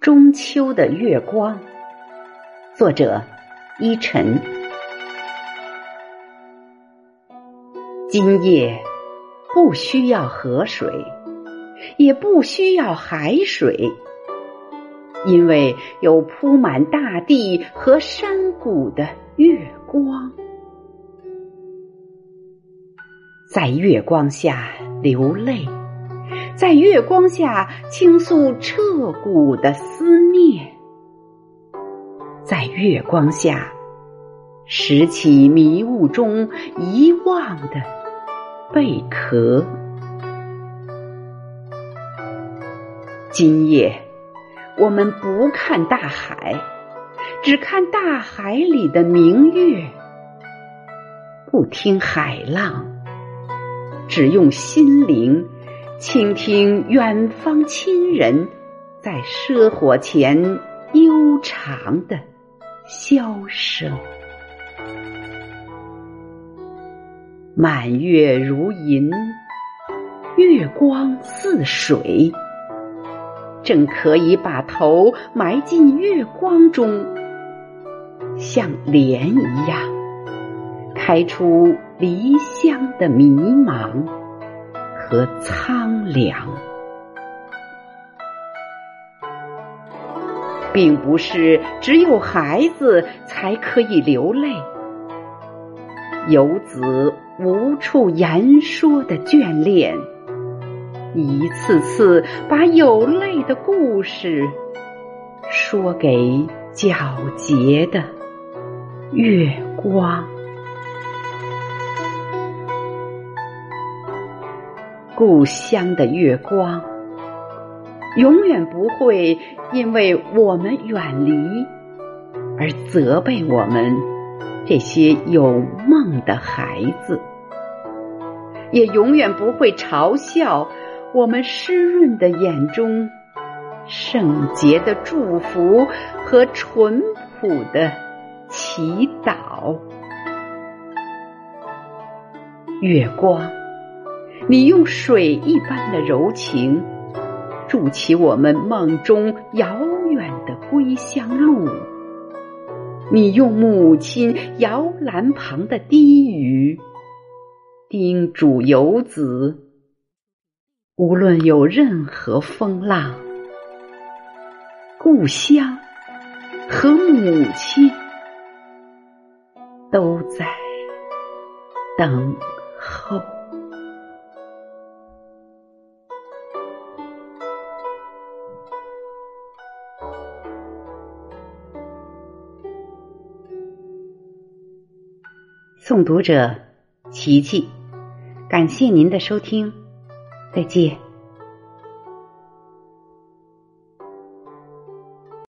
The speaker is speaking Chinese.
中秋的月光，作者依晨。今夜不需要河水，也不需要海水，因为有铺满大地和山谷的月光。在月光下流泪，在月光下倾诉彻骨的思念，在月光下拾起迷雾中遗忘的贝壳。今夜，我们不看大海，只看大海里的明月，不听海浪。只用心灵倾听远方亲人在奢火前悠长的箫声。满月如银，月光似水，正可以把头埋进月光中，像莲一样。开出离乡的迷茫和苍凉，并不是只有孩子才可以流泪。游子无处言说的眷恋，一次次把有泪的故事说给皎洁的月光。故乡的月光，永远不会因为我们远离而责备我们这些有梦的孩子，也永远不会嘲笑我们湿润的眼中圣洁的祝福和淳朴的祈祷。月光。你用水一般的柔情，筑起我们梦中遥远的归乡路。你用母亲摇篮旁的低语，叮嘱游子：无论有任何风浪，故乡和母亲都在等候。诵读者：琪琪，感谢您的收听，再见。